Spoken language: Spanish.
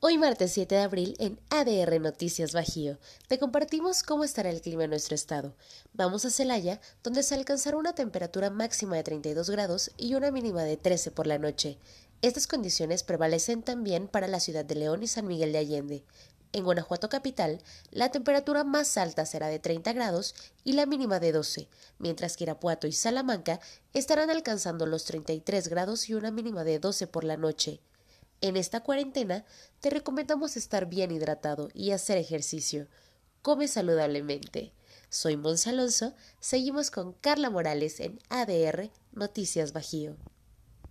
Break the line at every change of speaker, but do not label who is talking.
Hoy martes 7 de abril en ADR Noticias Bajío te compartimos cómo estará el clima en nuestro estado. Vamos a Celaya, donde se alcanzará una temperatura máxima de 32 grados y una mínima de 13 por la noche. Estas condiciones prevalecen también para la ciudad de León y San Miguel de Allende. En Guanajuato capital, la temperatura más alta será de 30 grados y la mínima de 12, mientras que Irapuato y Salamanca estarán alcanzando los 33 grados y una mínima de 12 por la noche. En esta cuarentena te recomendamos estar bien hidratado y hacer ejercicio. Come saludablemente. Soy Mons Alonso, seguimos con Carla Morales en ADR Noticias Bajío.